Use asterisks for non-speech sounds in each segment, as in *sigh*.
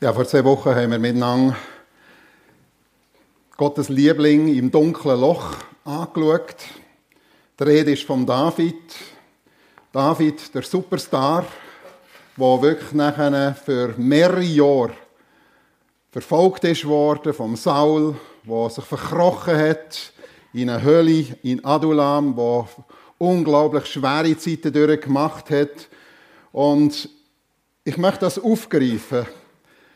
Ja, vor zwei Wochen haben wir miteinander Gottes Liebling im dunklen Loch angeschaut. Die Rede ist von David. David, der Superstar, der wirklich nachher für mehrere Jahre verfolgt ist worden vom Saul, der sich verkrochen hat in eine Hölle in Adulam, wo unglaublich schwere Zeiten durchgemacht hat. Und ich möchte das aufgreifen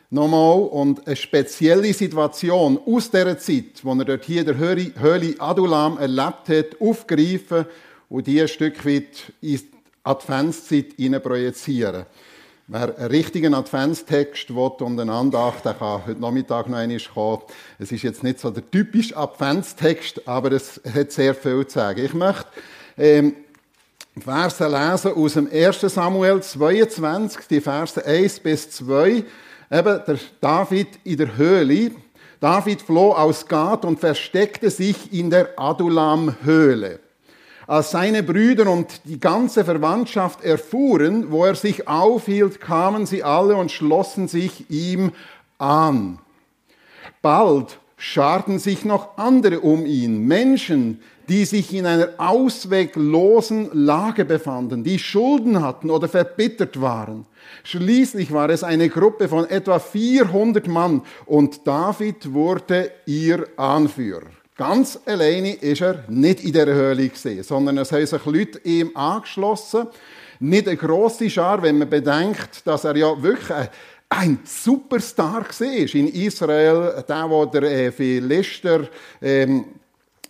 nochmal und eine spezielle Situation aus dieser Zeit, wo er dort hier der Höhle Adulam erlebt hat, aufgreifen und die ein Stück weit in die Adventszeit projizieren. Wer einen richtigen Adventstext will und eine Andacht, der kann heute Nachmittag noch einmal kommen. Es ist jetzt nicht so der typische Adventstext, aber es hat sehr viel zu sagen. Ich möchte ähm, Verse lesen aus dem 1. Samuel 22, die Verse 1 bis 2 eben der David in der Höhle. David floh aus Gad und versteckte sich in der Adulam-Höhle. Als seine Brüder und die ganze Verwandtschaft erfuhren, wo er sich aufhielt, kamen sie alle und schlossen sich ihm an. Bald scharten sich noch andere um ihn, Menschen, die sich in einer ausweglosen Lage befanden, die Schulden hatten oder verbittert waren. Schließlich war es eine Gruppe von etwa 400 Mann und David wurde ihr Anführer. Ganz alleine ist er nicht in der Höhle gesehen, sondern es haben sich Leute ihm angeschlossen. Nicht eine grosse Schar, wenn man bedenkt, dass er ja wirklich ein Superstar war in Israel, der, der äh, Philister ähm,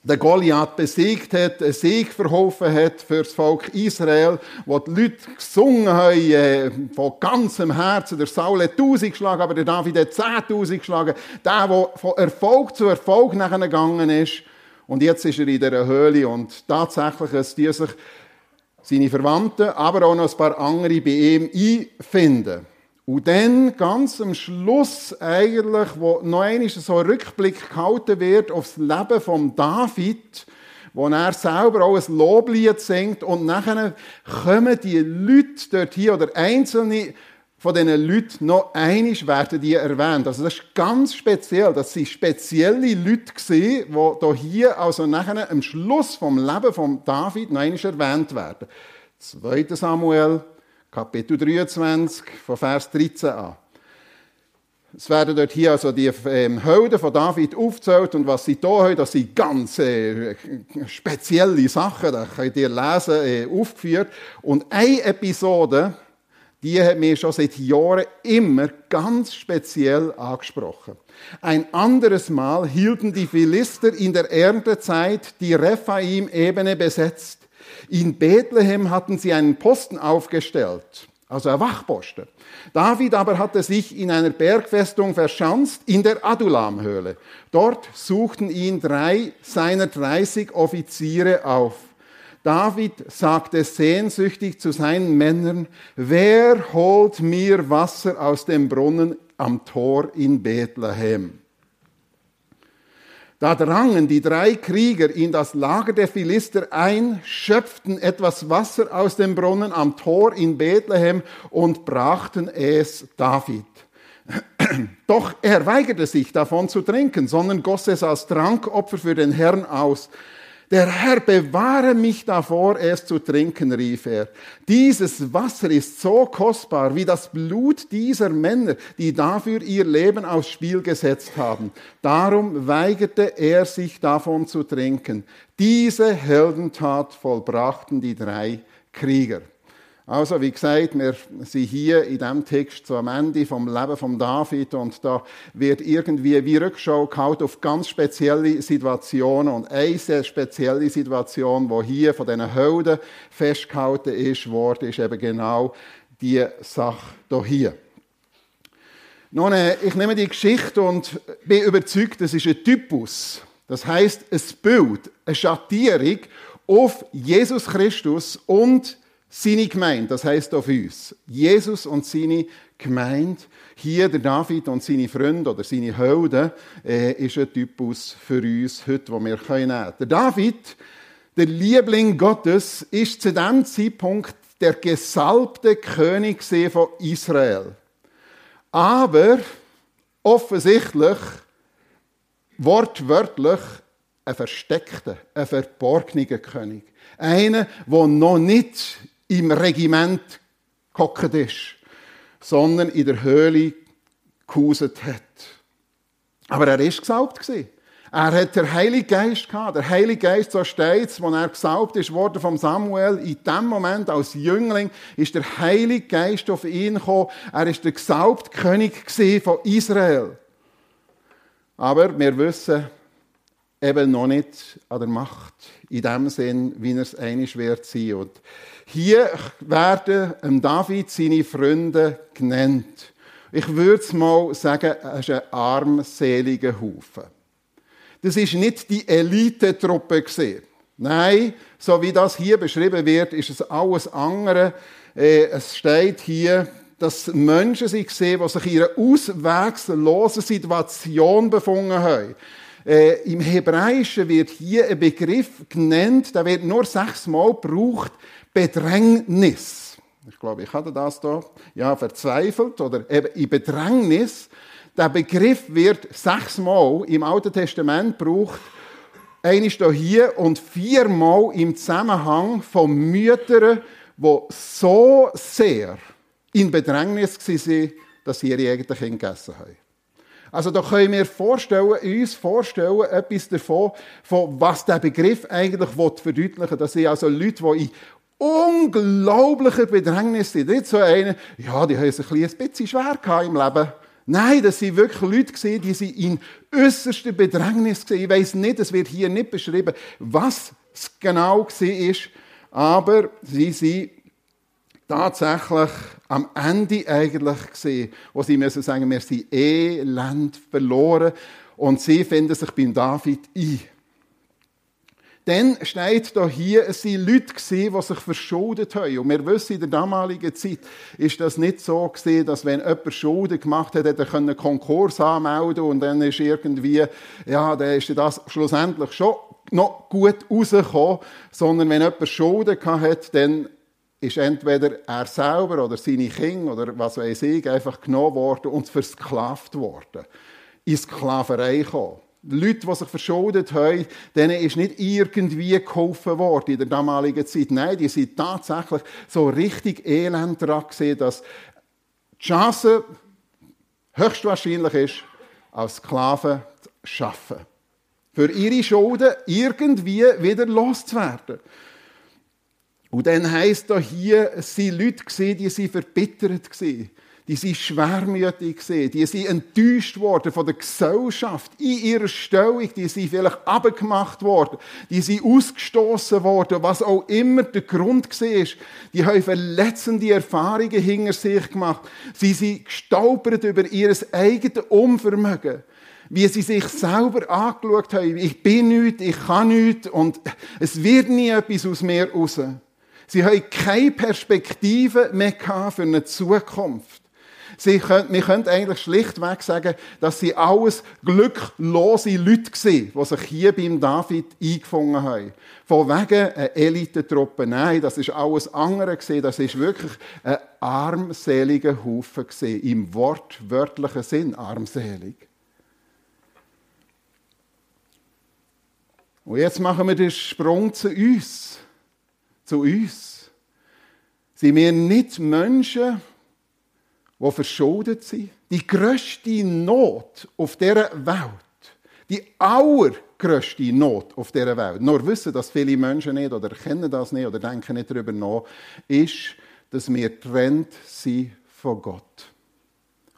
der Goliath besiegt hat, einen Sieg verholfen hat für das Volk Israel, wo die Leute gesungen haben, äh, von ganzem Herzen. Der Saul hat tausend geschlagen, aber der David hat zehntausend geschlagen. Der, der von Erfolg zu Erfolg nachher gegangen ist. Und jetzt ist er in dieser Höhle und tatsächlich, es die sich seine Verwandten, aber auch noch ein paar andere bei ihm einfinden. Und dann ganz am Schluss eigentlich, wo noch einmal so ein Rückblick gehalten wird auf das Leben von David, wo er selber auch ein Loblied singt und nachher kommen die Leute dort hier oder einzelne von diesen Leuten noch einig werden die erwähnt. Also das ist ganz speziell. Das sind spezielle Leute gewesen, die hier also nachher am Schluss vom Leben von David noch einmal erwähnt werden. 2. Samuel Kapitel 23, von Vers 13 an. Es werden dort hier also die ähm, Helden von David aufgezählt und was sie da haben, das sind ganz äh, spezielle Sachen, da könnt ihr lesen, äh, aufgeführt. Und eine Episode, die hat mir schon seit Jahren immer ganz speziell angesprochen. Ein anderes Mal hielten die Philister in der Erntezeit die Rephaim-Ebene besetzt. In Bethlehem hatten sie einen Posten aufgestellt, also ein Wachposten. David aber hatte sich in einer Bergfestung verschanzt, in der Adulamhöhle. Dort suchten ihn drei seiner 30 Offiziere auf. David sagte sehnsüchtig zu seinen Männern, wer holt mir Wasser aus dem Brunnen am Tor in Bethlehem? Da drangen die drei Krieger in das Lager der Philister ein, schöpften etwas Wasser aus dem Brunnen am Tor in Bethlehem und brachten es David. *clears throat* Doch er weigerte sich davon zu trinken, sondern goss es als Trankopfer für den Herrn aus. Der Herr bewahre mich davor, es zu trinken, rief er. Dieses Wasser ist so kostbar wie das Blut dieser Männer, die dafür ihr Leben aufs Spiel gesetzt haben. Darum weigerte er sich davon zu trinken. Diese Heldentat vollbrachten die drei Krieger. Also, wie gesagt, wir sind hier in diesem Text so am Ende vom Leben von David und da wird irgendwie wie Rückschau gehalten auf ganz spezielle Situationen und eine sehr spezielle Situation, wo hier von diesen Helden festgehalten ist worden, ist eben genau die Sache hier. Nun, äh, ich nehme die Geschichte und bin überzeugt, das ist ein Typus. Das heißt, ein Bild, eine Schattierung auf Jesus Christus und seine Gemeinde, das heißt auf uns. Jesus und seine Gemeinde. Hier der David und seine Freunde oder seine Helden äh, ist ein Typus für uns heute, wo wir können. Der David, der Liebling Gottes, ist zu dem Zeitpunkt der gesalbte König von Israel. Aber offensichtlich wortwörtlich ein versteckter, ein verborgener König. Einer, der noch nicht im Regiment gehockt ist, sondern in der Höhle gehauset hat. Aber er ist gesalbt gewesen. Er hat den Heiligen Geist gehabt. Der Heilige Geist, so steht als er gesalbt ist worden vom Samuel, in dem Moment als Jüngling, ist der Heilige Geist auf ihn gekommen. Er ist der gesalbte König von Israel. Aber wir wissen eben noch nicht an der Macht, in dem Sinn, wie er es einig wird sein. Und hier werden David seine Freunde genannt. Ich würde es mal sagen, er ist ein armseliger Haufen. Das ist nicht die Elitetruppe gesehen. Nein, so wie das hier beschrieben wird, ist es alles andere. Äh, es steht hier, dass Menschen sich gesehen, die sich in einer auswegslosen Situation befunden haben. Äh, Im Hebräischen wird hier ein Begriff genannt, der wird nur sechsmal gebraucht, Bedrängnis. Ich glaube, ich hatte das da, ja, verzweifelt oder eben in Bedrängnis. Der Begriff wird sechsmal im Alten Testament gebraucht. Einmal hier, hier und viermal im Zusammenhang von Müttern, die so sehr in Bedrängnis waren, dass sie ihre eigenen Kinder gegessen haben. Also da können wir vorstellen, uns vorstellen, etwas davon, von was der Begriff eigentlich verdeutlichen will. Das sind also Leute, die in unglaublicher Bedrängnis sind. Nicht so eine, ja, die haben es ein bisschen schwer gehabt im Leben. Nein, das sind wirklich Leute die sind in äußerster Bedrängnis waren. Ich weiß nicht, es wird hier nicht beschrieben, was es genau war, aber sie sind tatsächlich am Ende eigentlich gesehen, wo sie müssen sagen, wir sind elend verloren und sie finden sich beim David ein. Dann steht da hier, es waren Leute gewesen, die sich verschuldet haben. Und wir wissen, in der damaligen Zeit ist das nicht so gewesen, dass wenn jemand Schulden gemacht hat, hätte er einen Konkurs anmelden und dann ist irgendwie, ja, dann ist das schlussendlich schon noch gut rausgekommen, sondern wenn jemand Schulden hat, dann ist entweder er selber oder seine Kinder oder was weiß ich einfach genommen worden und versklavt worden. In Sklaverei gekommen. Die Leute, die sich verschuldet haben, denen ist nicht irgendwie geholfen worden in der damaligen Zeit. Nein, die sind tatsächlich so richtig elend dran gesehen, dass die Chance höchstwahrscheinlich ist, als Sklaven zu arbeiten. Für ihre Schulden irgendwie wieder loszuwerden. Und dann heisst da hier, es waren Leute die sie verbittert waren die sind schwermütig gesehen, die sind enttäuscht worden von der Gesellschaft in ihrer Stellung, die sind vielleicht abgemacht worden, die sind ausgestoßen worden, was auch immer der Grund war. Die haben verletzende Erfahrungen hinter sich gemacht. Sie sind gestolpert über ihr eigenes Unvermögen wie sie sich selber angeschaut haben. Ich bin nichts, ich kann nichts und es wird nie etwas aus mir raus. Sie haben keine Perspektive mehr für eine Zukunft. Sie können, wir können eigentlich schlichtweg sagen, dass sie alles glücklose Leute waren, die sich hier beim David eingefunden haben. Von wegen einer Elitentruppe. Nein, das ist alles andere gewesen. Das ist wirklich ein armseliger Haufen gewesen. Im wortwörtlichen Sinn armselig. Und jetzt machen wir den Sprung zu uns. Zu uns. Sind wir nicht Menschen, die verschuldet sind. Die grösste Not auf dieser Welt, die allergrösste Not auf dieser Welt, nur wissen das viele Menschen nicht oder kennen das nicht oder denken nicht darüber nach, ist, dass wir trennt sind von Gott.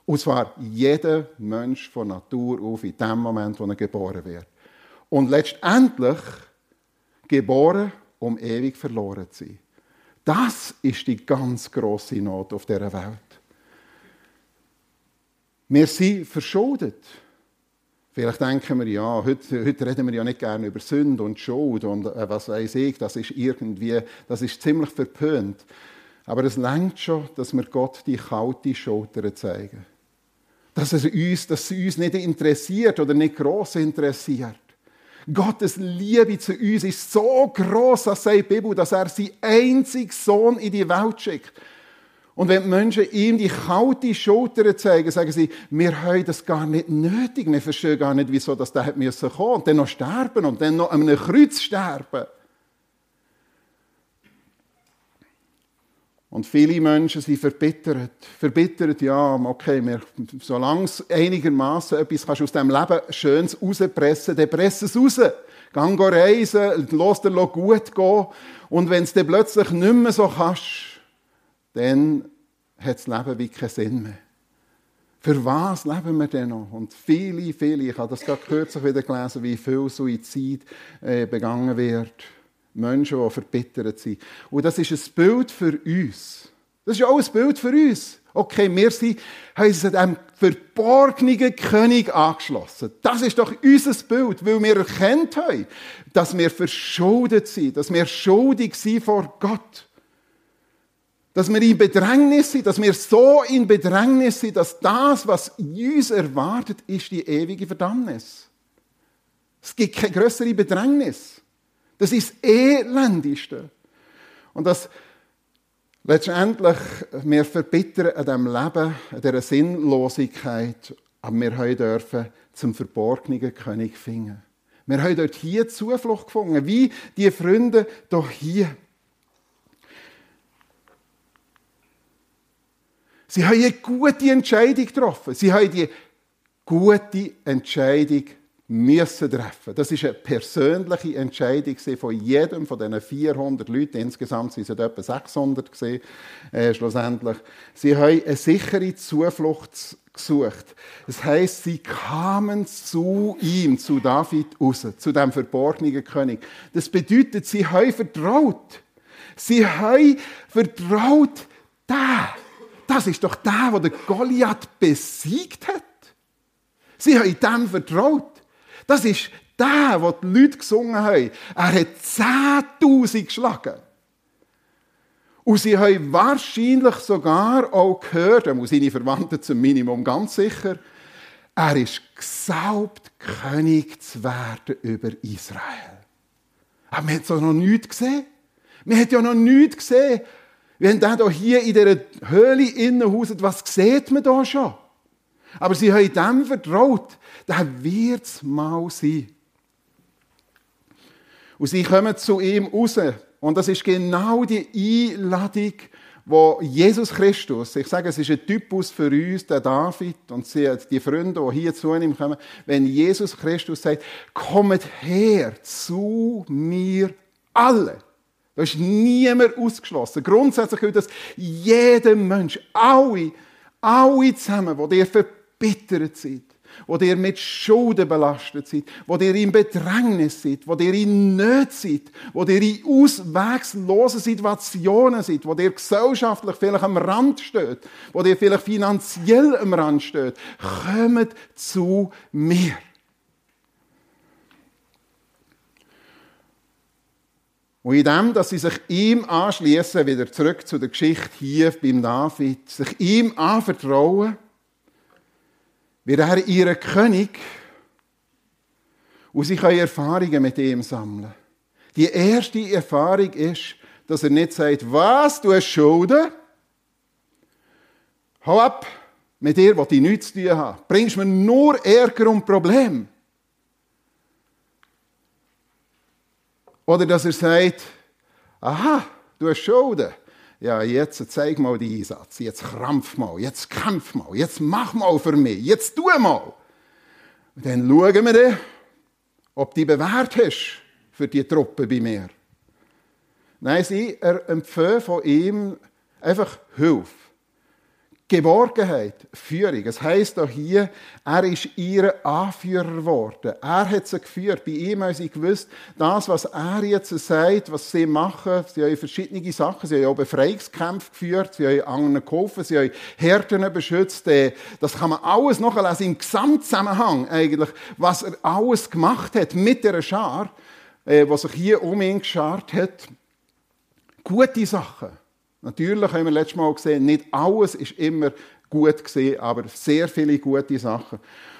Und zwar jeder Mensch von Natur auf in dem Moment, wo er geboren wird. Und letztendlich geboren, um ewig verloren zu sein. Das ist die ganz große Not auf dieser Welt. Wir sind verschuldet. Vielleicht denken wir, ja, heute, heute, reden wir ja nicht gerne über Sünde und Schuld und äh, was weiß ich, das ist irgendwie, das ist ziemlich verpönt. Aber es längt schon, dass wir Gott die kalte Schulter zeigen. Dass es uns, dass es uns nicht interessiert oder nicht gross interessiert. Gottes Liebe zu uns ist so groß, das sagt die Bibel, dass er seinen einzigen Sohn in die Welt schickt. Und wenn die Menschen ihm die kalte Schulter zeigen, sagen sie, wir haben das gar nicht nötig, wir verstehen gar nicht, wieso das da kommen müssen und dann noch sterben und dann noch an einem Kreuz sterben. Und viele Menschen sind verbittert. Verbittert, ja, okay, wir, solange es einigermaßen etwas kannst aus diesem Leben Schönes rauspressen, dann press es raus. Gang reisen, lass dir gut gehen. Und wenn es dann plötzlich nicht mehr so kannst, dann hat das Leben wie keinen Sinn mehr. Für was leben wir denn noch? Und viele, viele, ich habe das gerade kürzlich wieder gelesen, wie viel Suizid äh, begangen wird. Menschen, die verbittert sind. Und das ist ein Bild für uns. Das ist auch ein Bild für uns. Okay, wir sind, haben uns dem verborgenen König angeschlossen. Das ist doch unser Bild, weil wir erkennt haben, dass wir verschuldet sind, dass wir schuldig sind vor Gott. Dass wir in Bedrängnis sind, dass wir so in Bedrängnis sind, dass das, was uns erwartet, ist die ewige Verdammnis. Es gibt keine größere Bedrängnis. Das ist das Elendigste. Und das letztendlich, wir verbittern an diesem Leben, an dieser Sinnlosigkeit, aber wir haben dürfen zum verborgenen König finden. Wir haben dort hier Zuflucht gefunden, wie die Freunde doch hier. Sie haben eine gute Entscheidung getroffen. Sie haben die gute Entscheidung müssen treffen. Das ist eine persönliche Entscheidung von jedem von diesen 400 Leuten. Insgesamt sind es etwa 600 gewesen, äh, schlussendlich. Sie haben eine sichere Zuflucht gesucht. Das heißt, sie kamen zu ihm, zu David raus, zu dem verborgenen König. Das bedeutet, sie haben vertraut. Sie haben vertraut, da. Das ist doch der, der Goliath besiegt hat. Sie haben dem vertraut. Das ist der, den die Leute gesungen haben. Er hat 10.000 geschlagen. Und sie haben wahrscheinlich sogar auch gehört, muss seine Verwandten zum Minimum ganz sicher, er ist gesalbt, König zu werden über Israel. Aber man hat so noch nichts gesehen. Man hat ja noch nichts gesehen. Wenn der hier in dieser Höhle innen hauset, was sieht man da schon? Aber sie haben dem vertraut, dann wird es mal sein. Und sie kommen zu ihm raus. Und das ist genau die Einladung, wo Jesus Christus, ich sage, es ist ein Typus für uns, der David und die Freunde, die hier zu ihm kommen, wenn Jesus Christus sagt, kommt her zu mir alle. Da ist niemand ausgeschlossen. Grundsätzlich gilt das jedem Mensch, alle, alle zusammen, die dir verbittert sind, wo ihr mit Schulden belastet seid, wo ihr in Bedrängnis seid, wo ihr in Nöte seid, wo ihr in auswegslosen Situationen seid, wo ihr gesellschaftlich vielleicht am Rand steht, wo ihr vielleicht finanziell am Rand steht, kommt zu mir. Und in dem, dass sie sich ihm anschließen, wieder zurück zu der Geschichte hier beim David, sich ihm anvertrauen, wird er ihr König und sie können Erfahrungen mit ihm sammeln. Die erste Erfahrung ist, dass er nicht sagt, was, du hast Schulden? Hau ab, mit dir will ich nichts zu tun haben. Bringst mir nur Ärger und Probleme. Oder dass er sagt, aha, du hast Schulden ja, jetzt zeig mal die Einsatz, jetzt krampf mal, jetzt kämpf mal, jetzt mach mal für mich, jetzt tu mal. Und dann schauen wir dann, ob die bewährt hast für die Truppe bei mir. Nein, sie empfehlen von ihm einfach Hilfe. Geborgenheit, Führung. Es heisst auch hier, er ist ihr Anführer geworden. Er hat sie geführt. Bei ihm haben sie gewusst, das, was er jetzt sagt, was sie machen, sie haben verschiedene Sachen. Sie haben auch Befreiungskämpfe geführt, sie haben anderen geholfen, sie haben Härten beschützt. Äh, das kann man alles nachlesen im Gesamtzusammenhang eigentlich, was er alles gemacht hat mit der Schar, äh, was sich hier um ihn geschart hat. Gute Sachen. Natürlich haben wir letztes Mal gesehen, nicht alles ist immer gut gesehen, aber sehr viele gute Sachen.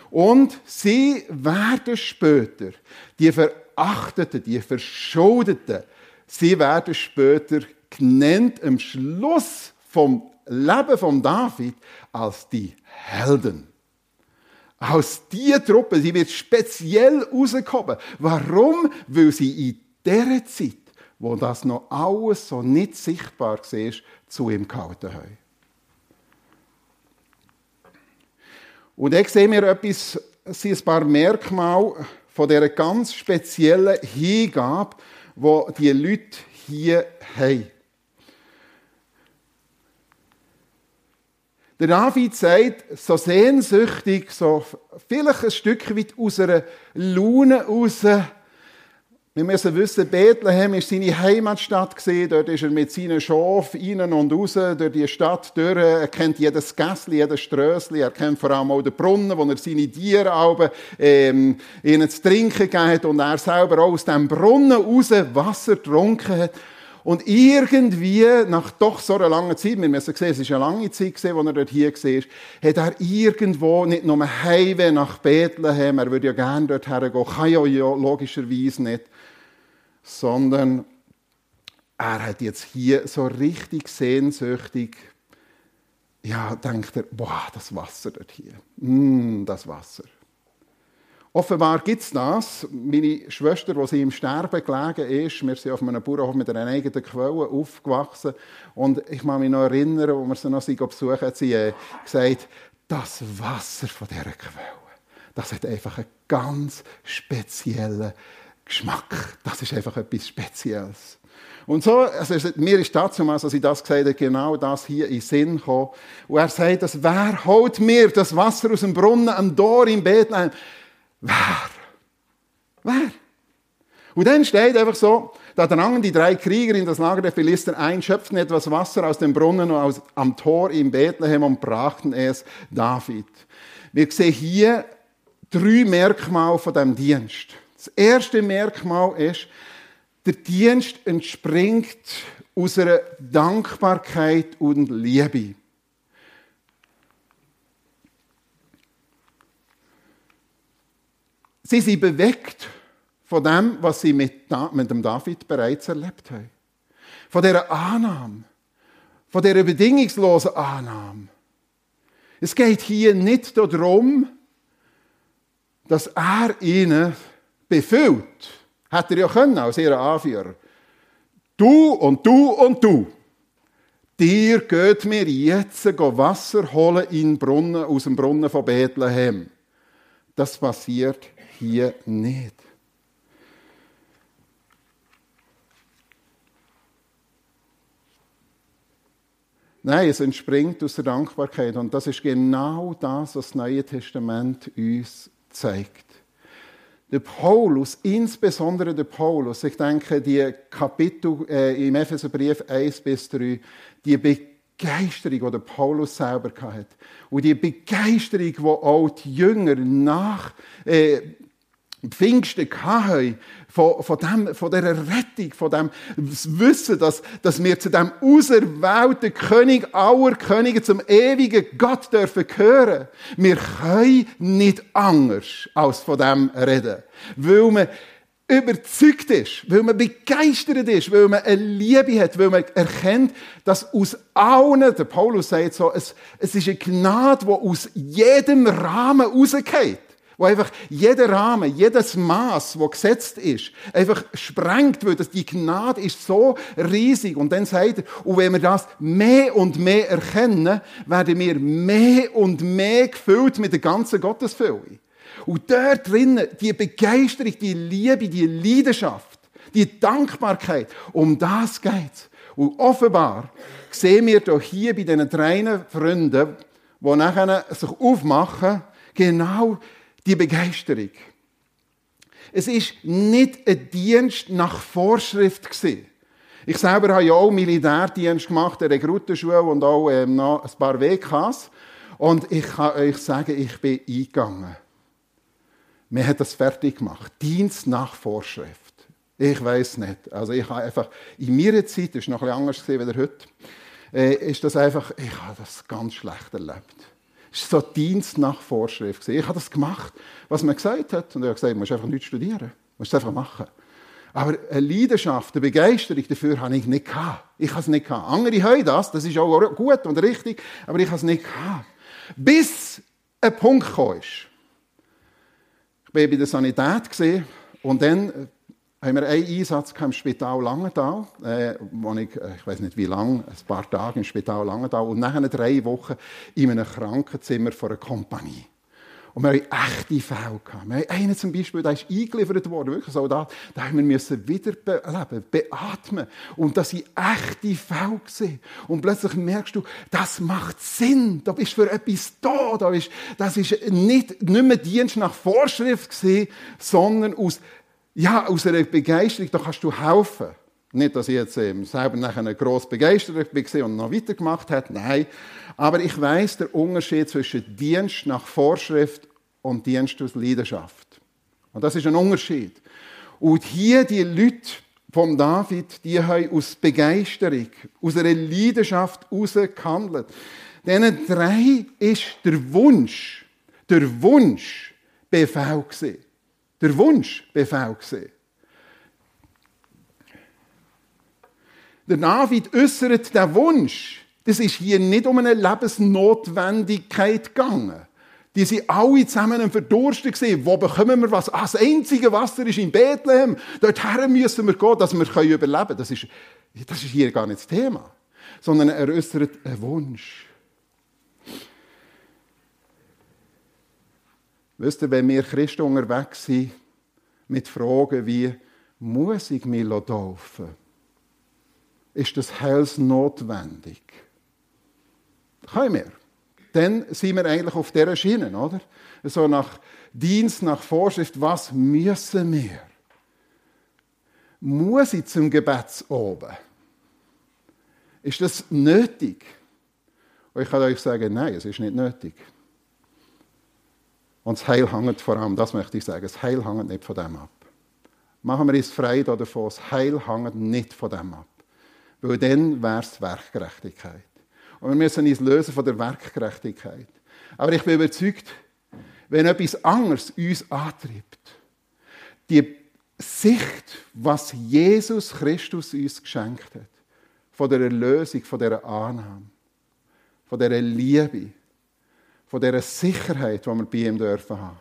Und sie werden später, die Verachteten, die Verschuldeten, sie werden später genannt am Schluss vom Leben von David als die Helden. Aus dieser Truppe, sie wird speziell rausgekommen. Warum? Weil sie in dieser Zeit, wo das noch alles so nicht sichtbar war, zu ihm gehalten haben. Und dann sehen wir etwas, sind ein paar Merkmale von dieser ganz speziellen Hingabe, die die Leute hier haben. Der David sagt so sehnsüchtig, so vielleicht ein Stück weit aus einer Laune raus, wir müssen wissen, Bethlehem ist seine Heimatstadt gesehen. Dort ist er mit seinen Schafen innen und raus durch die Stadt durch. Er kennt jedes Gässli, jedes Strössli. Er kennt vor allem auch den Brunnen, wo er seine Tiere auch, ähm, ihnen zu trinken gibt und er selber auch aus dem Brunnen raus Wasser getrunken hat. Und irgendwie, nach doch so einer langen Zeit, wir müssen sehen, es ist eine lange Zeit gewesen, als er dort hier war, hat er irgendwo nicht nur Heimweh nach Bethlehem, er würde ja gerne dort hergehen, kann ja logischerweise nicht, sondern er hat jetzt hier so richtig sehnsüchtig, ja, denkt er, boah, das Wasser dort hier, mm, das Wasser. Offenbar gibt es das. Meine Schwester, sie im Sterben gelegen ist, wir sind auf einem Bauernhof mit einer eigenen Quelle aufgewachsen. Und ich kann mich noch erinnern, wo wir sie noch besucht haben, sie äh, gesagt, das Wasser von dieser Quelle, das hat einfach einen ganz speziellen Geschmack. Das ist einfach etwas Spezielles. Und so, also mir ist dazu als ich das gesagt habe, genau das hier in Sinn gekommen. Und er sagt, dass, wer holt mir das Wasser aus dem Brunnen am Tor in Bethlehem? Wer? Wer? Und dann steht einfach so, da drangen die drei Krieger in das Lager der Philister ein, schöpften etwas Wasser aus dem Brunnen aus, am Tor in Bethlehem und brachten es David. Wir sehen hier drei Merkmale von dem Dienst. Das erste Merkmal ist, der Dienst entspringt aus einer Dankbarkeit und Liebe. Sie sind bewegt von dem, was sie mit, dem David bereits erlebt haben. Von dieser Annahme. Von dieser bedingungslosen Annahme. Es geht hier nicht darum, dass er ihnen befüllt, hätte er ja können als ihr Anführer. Du und du und du. Dir geht mir jetzt Wasser holen in Brunnen, aus dem Brunnen von Bethlehem. Das passiert hier nicht. Nein, es entspringt aus der Dankbarkeit. Und das ist genau das, was das Neue Testament uns zeigt. Der Paulus, insbesondere der Paulus, ich denke, die Kapitel äh, im Epheserbrief 1 bis 3, die Begeisterung, die der Paulus selber hatte, und die Begeisterung, die auch die Jünger nach äh, Pfingsten hatten, von, von, dem, von dieser Rettung, von dem Wissen, dass, dass wir zu dem auserwählten König aller Könige, zum ewigen Gott dürfen gehören. Wir können nicht anders als von dem reden. Weil man überzeugt ist, weil man begeistert ist, weil man eine Liebe hat, weil man erkennt, dass aus allen, der Paulus sagt so, es, es ist eine Gnade, die aus jedem Rahmen rausgeht wo einfach jeder Rahmen, jedes Maß, wo gesetzt ist, einfach sprengt, das, die Gnade ist so riesig. Und dann sagt er, und wenn wir das mehr und mehr erkennen, werden wir mehr und mehr gefüllt mit der ganzen Gottesfülle. Und dort drinnen, die Begeisterung, die Liebe, die Leidenschaft, die Dankbarkeit, um das geht's. Und offenbar sehen wir doch hier bei diesen drei Freunden, die nachher sich aufmachen, genau die Begeisterung. Es ist nicht ein Dienst nach Vorschrift gewesen. Ich selber habe ja auch Militärdienst gemacht, eine Rekrutenschule und auch ähm, noch ein paar WKs. Und ich kann euch sagen, ich bin eingegangen. Mir hat das fertig gemacht. Dienst nach Vorschrift. Ich weiß nicht. Also ich habe einfach, in meiner Zeit, das ist noch ein bisschen anders gewesen, als heute, äh, ist das einfach, ich habe das ganz schlecht erlebt. Es war so Dienst nach Vorschrift. Ich habe das gemacht, was man gesagt hat. Und ich habe gesagt, du musst einfach nicht studieren. Du musst es einfach machen. Aber eine Leidenschaft, eine Begeisterung dafür habe ich nicht gehabt. Ich habe es nicht gehabt. Andere haben das, das ist auch gut und richtig, aber ich habe es nicht gehabt. Bis ein Punkt kam. Ich war bei der Sanität und dann haben wir einen Einsatz im Spital Langenthal, äh, wo ich, äh, ich weiß nicht wie lange, ein paar Tage im Spital Langenthal und nachher drei Wochen in einem Krankenzimmer von einer Kompanie. Und wir haben echte Fälle gehabt. Wir haben einen zum Beispiel, der ist eingeliefert worden, wirklich so, da, da haben wir müssen wiederbeleben, beatmen. Und das sind echte Fälle gewesen. Und plötzlich merkst du, das macht Sinn. Da bist du für etwas da. das ist nicht, nicht mehr Dienst nach Vorschrift gewesen, sondern aus ja, aus einer Begeisterung, da kannst du helfen. Nicht, dass ich jetzt ähm, selber nachher gross begeistert war und noch weitergemacht habe, nein. Aber ich weiß der Unterschied zwischen Dienst nach Vorschrift und Dienst aus Leidenschaft. Und das ist ein Unterschied. Und hier die Leute von David, die haben aus Begeisterung, aus einer Leidenschaft herausgehandelt. Diesen drei ist der Wunsch, der Wunsch Befehl gewesen der Wunschbefehl gesehen. Der David äußert den Wunsch. Das ist hier nicht um eine Lebensnotwendigkeit gegangen. Die sind alle zusammen im Verdursten gesehen. Wo bekommen wir was? Ah, das einzige Wasser ist in Bethlehem. Dorthin müssen wir gehen, dass wir überleben können. Das ist, das ist hier gar nicht das Thema. Sondern er äußert einen Wunsch. Wisst ihr, wenn wir Christen unterwegs sind, mit Fragen wie, muss ich mich taufen? Ist das Heils notwendig? Können wir. Dann sind wir eigentlich auf dieser Schiene, oder? So nach Dienst, nach Vorschrift, was müssen wir? Muss ich zum Gebet oben? Ist das nötig? Und ich kann euch sagen, nein, es ist nicht nötig. Und das Heil hängt vor allem, das möchte ich sagen, das Heil hängt nicht von dem ab. Machen wir uns frei davon, das Heil hängt nicht von dem ab. Weil dann wäre es Werkgerechtigkeit. Und wir müssen uns lösen von der Werkgerechtigkeit. Aber ich bin überzeugt, wenn etwas anderes uns antreibt, die Sicht, was Jesus Christus uns geschenkt hat, von der Erlösung, von der Annahme, von der Liebe, von dieser Sicherheit, die wir bei ihm dürfen haben.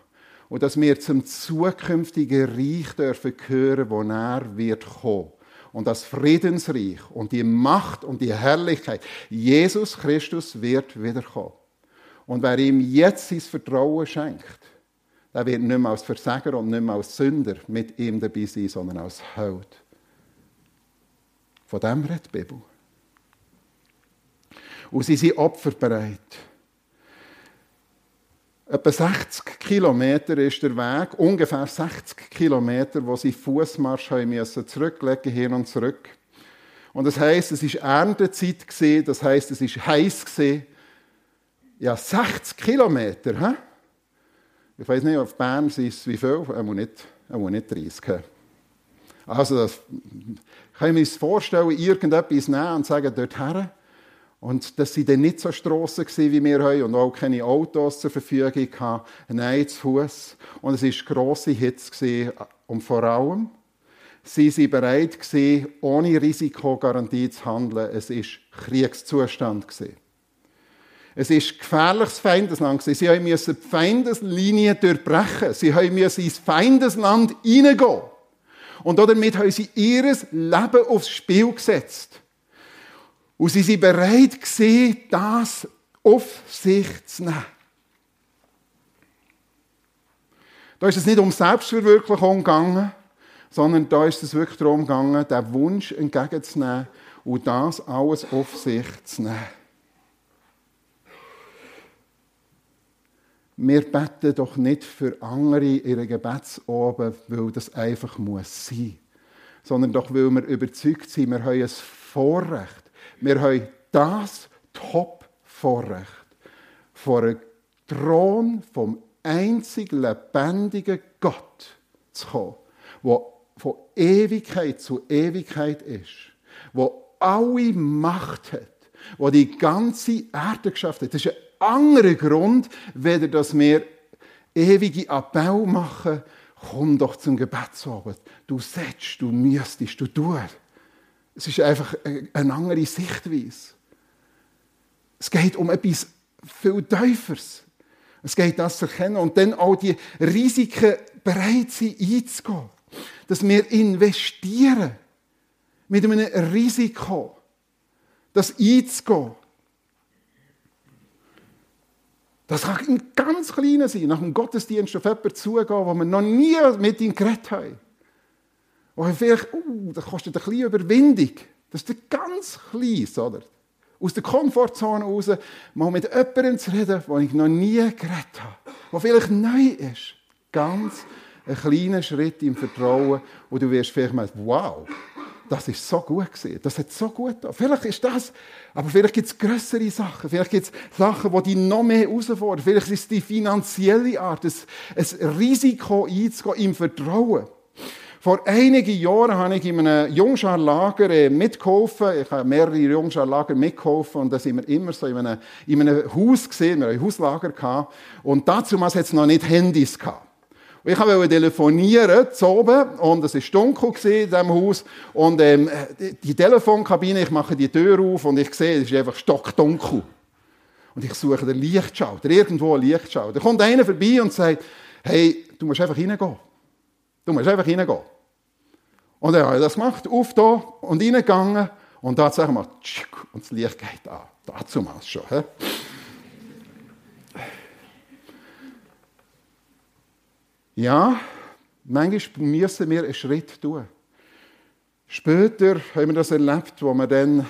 Und dass wir zum zukünftigen Reich dürfen gehören, wo er wird kommen. Und das Friedensreich und die Macht und die Herrlichkeit, Jesus Christus wird wiederkommen. Und wer ihm jetzt sein Vertrauen schenkt, der wird nicht mehr als Versager und nicht mehr als Sünder mit ihm dabei sein, sondern als Held. Von dem redet die Bibel. Und sie sind opferbereit. Etwa 60 Kilometer ist der Weg, ungefähr 60 Kilometer, wo sie Fußmarsch haben müssen, zurücklegen, hin und zurück. Und das heißt, es ist Erntezeit gesehen, das heißt, es ist heiß gesehen. Ja, 60 Kilometer, hä? Ich weiß nicht, auf Bern sind es wie viel? Er muss nicht, er muss nicht 30. Also, das, kann ich mir vorstellen, irgendetwas nehmen und sagen, dort her. Und das waren dann nicht so Strassen wie wir haben und auch keine Autos zur Verfügung hatten. Nein, zu Fuß. Und es war grosse Hitze. Und vor allem, sie waren bereit, ohne Risikogarantie zu handeln. Es war Kriegszustand. Es war gefährliches Feindesland. Sie mussten die Feindeslinie durchbrechen. Sie mussten ins Feindesland hineingehen. Und damit haben sie ihr Leben aufs Spiel gesetzt. Und sie sind bereit das auf sich zu nehmen. Da ist es nicht um Selbstverwirklichung gegangen, sondern da ist es wirklich darum gegangen, den Wunsch entgegenzunehmen und das alles auf sich zu nehmen. Wir beten doch nicht für andere ihre Gebetsoben, weil das einfach muss sein, sondern doch weil wir überzeugt sind, wir haben ein Vorrecht, wir haben das Top-Vorrecht, vor einem Thron vom einzig lebendigen Gott zu kommen, der von Ewigkeit zu Ewigkeit ist, wo alle Macht hat, wo die ganze Erde geschafft hat. Das ist ein anderer Grund, weder dass wir ewige Appell machen, komm doch zum Gebetsabend. Du setzt, du müsstest, du tust. Es ist einfach eine andere Sichtweise. Es geht um etwas viel Tieferes. Es geht das zu erkennen und dann auch die Risiken bereit sein einzugehen. Dass wir investieren mit einem Risiko, das einzugehen. Das kann ein ganz kleiner sein, nach dem Gottesdienst auf jemanden zugehen, wo wir noch nie mit ihm geredet haben. Wo wir vielleicht, uh, das kostet eine kleine Überwindung. Das ist ganz klein, oder? Aus der Komfortzone raus, mal mit jemandem zu reden, den ich noch nie geredet habe. Der vielleicht neu ist. Ganz ein kleiner Schritt im Vertrauen. Und du wirst vielleicht mal, wow, das ist so gut gewesen. Das hat so gut getan. Vielleicht ist das, aber vielleicht gibt es größere Sachen. Vielleicht gibt es Sachen, die dich noch mehr herausfordern. Vielleicht ist es die finanzielle Art, ein, ein Risiko einzugehen im Vertrauen. Vor einigen Jahren habe ich in einem Jungscharlager äh, mitgeholfen. Ich habe mehrere Jungscharlager mitgeholfen und da sind wir immer so in einem, in einem Haus gesehen. Wir haben ein Hauslager gehabt. Und dazu hat es noch nicht Handys gehabt. Und ich wollte telefonieren, zu oben, und es war dunkel in diesem Haus. Und ähm, die Telefonkabine, ich mache die Tür auf und ich sehe, es ist einfach stockdunkel. Und ich suche den Lichtschalter, irgendwo einen Lichtschalter. Da kommt einer vorbei und sagt, hey, du musst einfach reingehen. Du musst einfach reingehen. Und er hat das gemacht, auf da und reingegangen. Und da sagen wir, und das Licht geht an. Dazu mal schon. He? Ja, manchmal müssen wir einen Schritt tun. Später haben wir das erlebt, wo wir dann,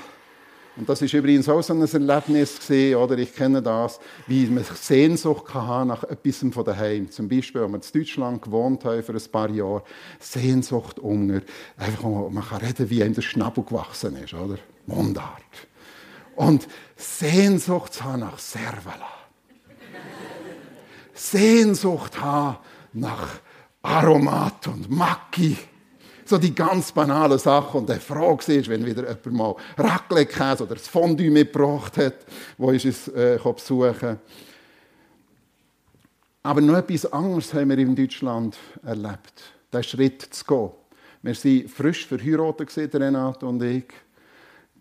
und das ist übrigens auch so ein Erlebnis gesehen, oder ich kenne das, wie man Sehnsucht kann nach etwas von daheim. Zum Beispiel, wenn wir in Deutschland gewohnt haben für ein paar Jahre, Sehnsucht Hunger, einfach man kann reden, wie einem der Schnabel gewachsen ist, oder? Mundart. Und Sehnsucht haben nach Servala. Sehnsucht haben nach Aromat und Macki. So die ganz banale Sache. Und der Frage ist, wenn wieder jemand mal Raclette-Käse oder das Fondue mitgebracht hat, wo ich es äh, besuchen Aber noch etwas anderes haben wir in Deutschland erlebt. Den Schritt zu gehen. Wir waren frisch verheiratet, Renate und ich.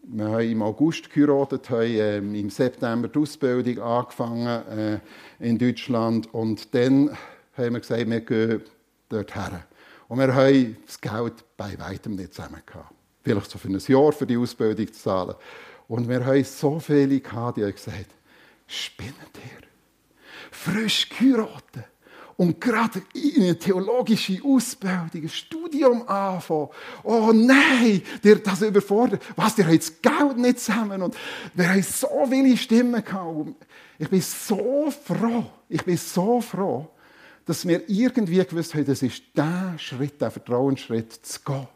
Wir haben im August geheiratet, haben ähm, im September die Ausbildung angefangen äh, in Deutschland und dann haben wir gesagt, wir gehen dorthin. Und wir haben das Geld bei weitem nicht zusammen gehabt. Vielleicht so für ein Jahr für die Ausbildung zu zahlen. Und wir haben so viele gehabt, die haben gesagt, spinnet ihr? Frisch geheiratet. Und gerade in eine theologische Ausbildung, ein Studium anfangen. Oh nein, der das überfordert. Was, der hat das Geld nicht zusammen. Und wir haben so viele Stimmen gehabt. Ich bin so froh. Ich bin so froh, dass wir irgendwie gewusst haben, das ist der Schritt, der Vertrauensschritt zu gehen.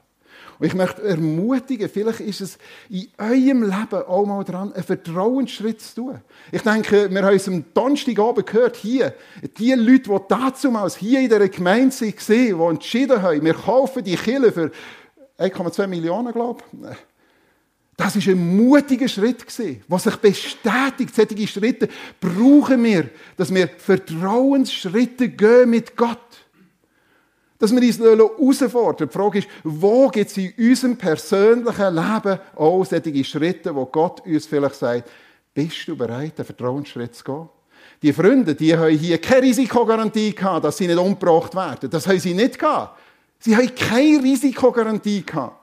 Und ich möchte ermutigen, vielleicht ist es in eurem Leben auch mal dran, einen Vertrauensschritt zu tun. Ich denke, wir haben es am Donnerstagabend gehört, hier, die Leute, die damals hier in dieser Gemeinde waren, die entschieden haben, wir kaufen die Kille für 1,2 Millionen, glaube ich das ist ein mutiger Schritt der sich bestätigt. Solche Schritte brauchen wir, dass wir Vertrauensschritte gehen mit Gott. Dass wir uns herausfordern. Die Frage ist, wo gibt es in unserem persönlichen Leben auch solche Schritte, wo Gott uns vielleicht sagt, bist du bereit, einen Vertrauensschritt zu gehen? Die Freunde, die haben hier keine Risikogarantie gehabt, dass sie nicht umgebracht werden. Das haben sie nicht gehabt. Sie haben keine Risikogarantie gehabt.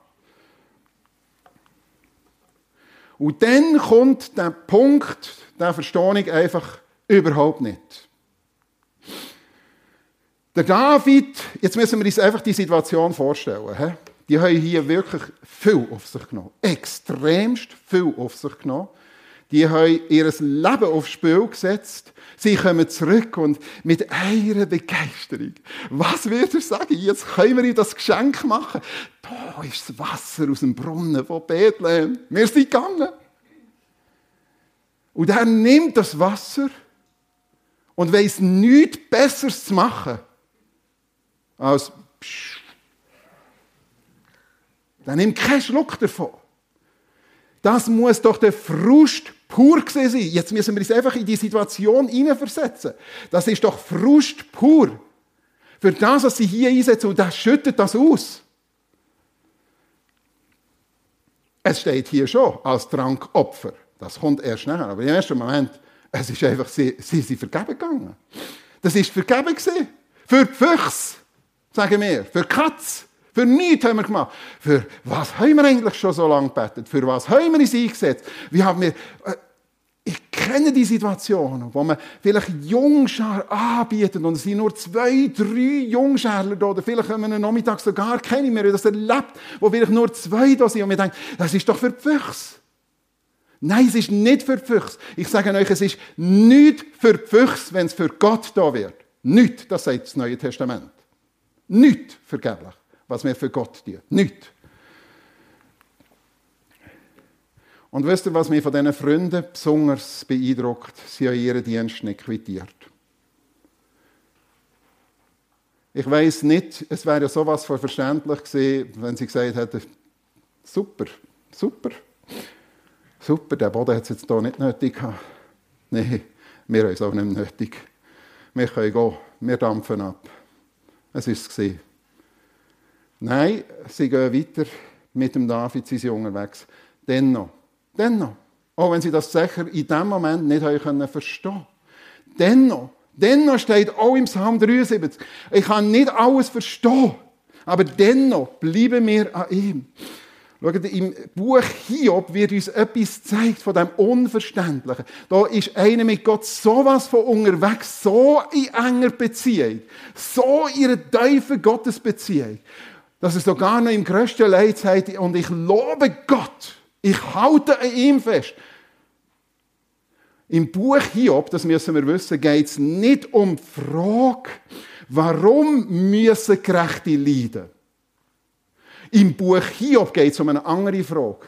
Und dann kommt der Punkt, der verstehe ich einfach überhaupt nicht. Der David, jetzt müssen wir uns einfach die Situation vorstellen. He? Die haben hier wirklich viel auf sich genommen. Extremst viel auf sich genommen. Die haben ihr Leben aufs Spiel gesetzt. Sie kommen zurück und mit einer Begeisterung. Was wird er sagen? Jetzt können wir ihm das Geschenk machen. Da ist das Wasser aus dem Brunnen von Bethlehem. Wir sind gegangen. Und er nimmt das Wasser und weiß nichts Besseres zu machen, als. Er nimmt keinen Schluck davon. Das muss doch der Frust pur sein. Jetzt müssen wir uns einfach in die Situation hineinversetzen. Das ist doch Frust pur. Für das, was sie hier einsetzen, und das schüttet das aus. Es steht hier schon als Trankopfer. Das kommt erst nachher. Aber im ersten Moment, es ist einfach, sie, sie sind vergeben gegangen. Das ist vergeben gewesen. Für die Füchse, sagen wir. Für die Katze. Für nichts haben wir gemacht. Für was haben wir eigentlich schon so lange gebetet? Für was haben wir uns eingesetzt? Wie haben wir, äh, ich kenne die Situationen, wo man vielleicht Jungschar anbietet und es sind nur zwei, drei Jungschärler da, oder vielleicht haben wir einen Nachmittag sogar keine mehr, das erlebt, wo vielleicht nur zwei da sind und wir denken, das ist doch für die Füchse. Nein, es ist nicht für die Füchse. Ich sage euch, es ist nicht für die Füchse, wenn es für Gott da wird. Nicht, das sagt das Neue Testament. Nicht vergeblich, was wir für Gott tun. Nicht. Und wisst ihr, was mich von diesen Freunden besonders beeindruckt? Sie haben ihren Dienst nicht quittiert. Ich weiß nicht, es wäre ja sowas von verständlich gewesen, wenn sie gesagt hätten, super, super, super, der Boden hat es jetzt hier nicht nötig gehabt. Nein, wir haben es auch nicht nötig. Wir können gehen, wir dampfen ab. Es ist es. Nein, sie gehen weiter mit dem David, sie sind unterwegs. Dennoch, dennoch, auch wenn sie das sicher in dem Moment nicht haben verstehen dennoch, dennoch steht auch im Psalm 73, ich kann nicht alles verstehen, aber dennoch bleiben wir an ihm. Schaut, im Buch Hiob wird uns etwas gezeigt von dem Unverständlichen. Da ist einer mit Gott sowas von unterwegs, so in enger Beziehung, so in einer tiefen Gottesbeziehung, dass er sogar noch im größten Leid sagt, und ich lobe Gott, ich halte an ihm fest. Im Buch Hiob, das müssen wir wissen, geht es nicht um die Frage, warum müssen Gerechte leiden? Im Buch Hiob geht es um eine andere Frage.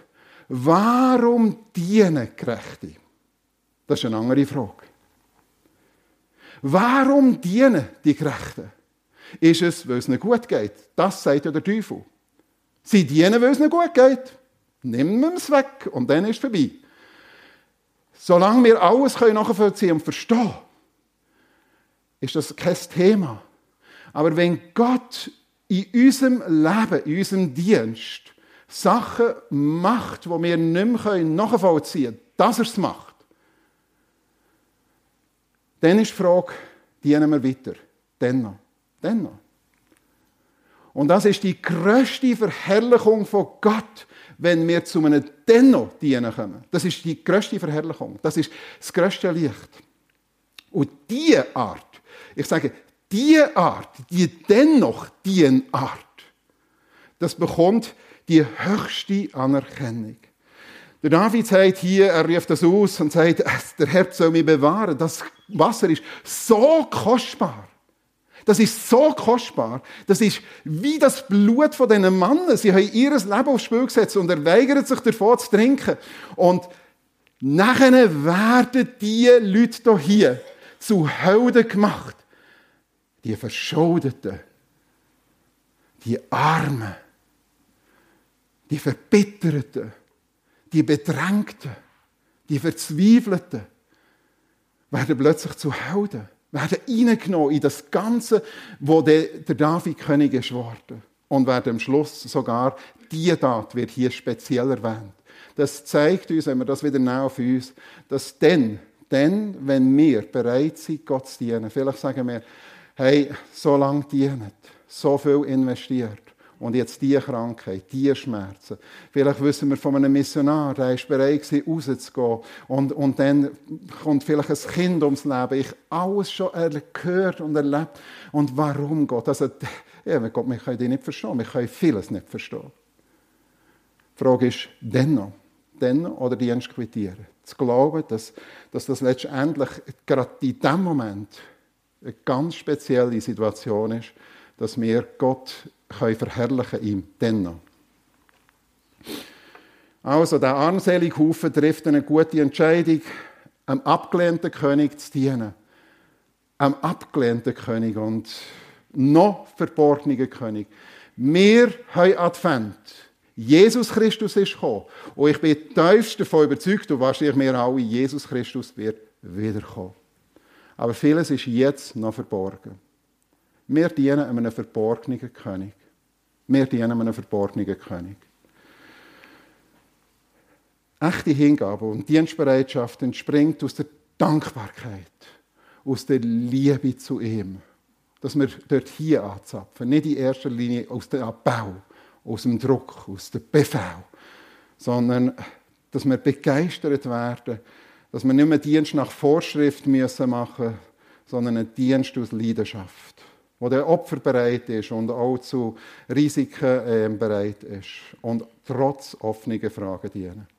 Warum dienen Gerechte? Das ist eine andere Frage. Warum dienen die Gerechten? Ist es, weil es ihnen gut geht? Das sagt ja der Teufel. Sie dienen, weil es ihnen gut geht. Wir es weg und dann ist es vorbei. Solange wir alles nachvollziehen und verstehen, ist das kein Thema. Aber wenn Gott in unserem Leben, in unserem Dienst Sachen macht, die wir nicht mehr nachvollziehen können, dass er es macht, dann ist die Frage, dienen wir weiter? Dennoch. Und das ist die größte Verherrlichung von Gott, wenn wir zu einem Dennoch dienen kommen. Das ist die größte Verherrlichung. Das ist das größte Licht. Und diese Art, ich sage, die Art, die dennoch die Art, das bekommt die höchste Anerkennung. Der David sagt hier, er ruft das aus und sagt, der Herr soll mich bewahren. Das Wasser ist so kostbar. Das ist so kostbar. Das ist wie das Blut von diesen Männern. Sie haben ihr Leben aufs Spiel gesetzt und er weigert sich davon zu trinken. Und nachher werden die Leute hier zu Helden gemacht die Verschuldeten, die Armen, die Verbitterten, die Bedrängten, die Verzweifelten, werden plötzlich zu Helden, werden reingenommen in das Ganze, wo der, David König ist worden. Und werden am Schluss sogar, die Tat wird hier speziell erwähnt. Das zeigt uns, wenn wir das wieder näher auf uns, dass dann, dann, wenn wir bereit sind, Gott zu dienen, vielleicht sagen wir, hey, so lange dienen, so viel investiert. Und jetzt diese Krankheit, diese Schmerzen. Vielleicht wissen wir von einem Missionar, der ist bereit rauszugehen. Und, und dann kommt vielleicht ein Kind ums Leben. Ich alles schon gehört und erlebt. Und warum *laughs* Gott? Also, ja, wir können die nicht verstehen. Wir können vieles nicht verstehen. Die Frage ist, dennoch, dennoch oder Dienst quittieren. Zu glauben, dass, dass das letztendlich gerade in dem Moment eine ganz spezielle Situation ist, dass wir Gott können verherrlichen ihm dennoch. Also, der armselige Haufen trifft eine gute Entscheidung, einem abgelehnten König zu dienen. Einem abgelehnten König und noch verborgenen König. Wir haben Advent. Jesus Christus ist gekommen. Und ich bin tiefst davon überzeugt, und wahrscheinlich wir alle, Jesus Christus wird wiederkommen. Aber vieles ist jetzt noch verborgen. Wir dienen einem verborgenen König. Wir dienen einem verborgenen König. Echte Hingabe und Dienstbereitschaft entspringt aus der Dankbarkeit, aus der Liebe zu ihm. Dass wir dort hier anzapfen, nicht in erster Linie aus dem Abbau, aus dem Druck, aus dem Befehl, sondern dass wir begeistert werden, dass wir nicht mehr Dienst nach Vorschrift müssen machen sondern einen Dienst aus Leidenschaft, wo der Opfer bereit ist und auch zu Risiken äh, bereit ist und trotz offener Fragen dienen.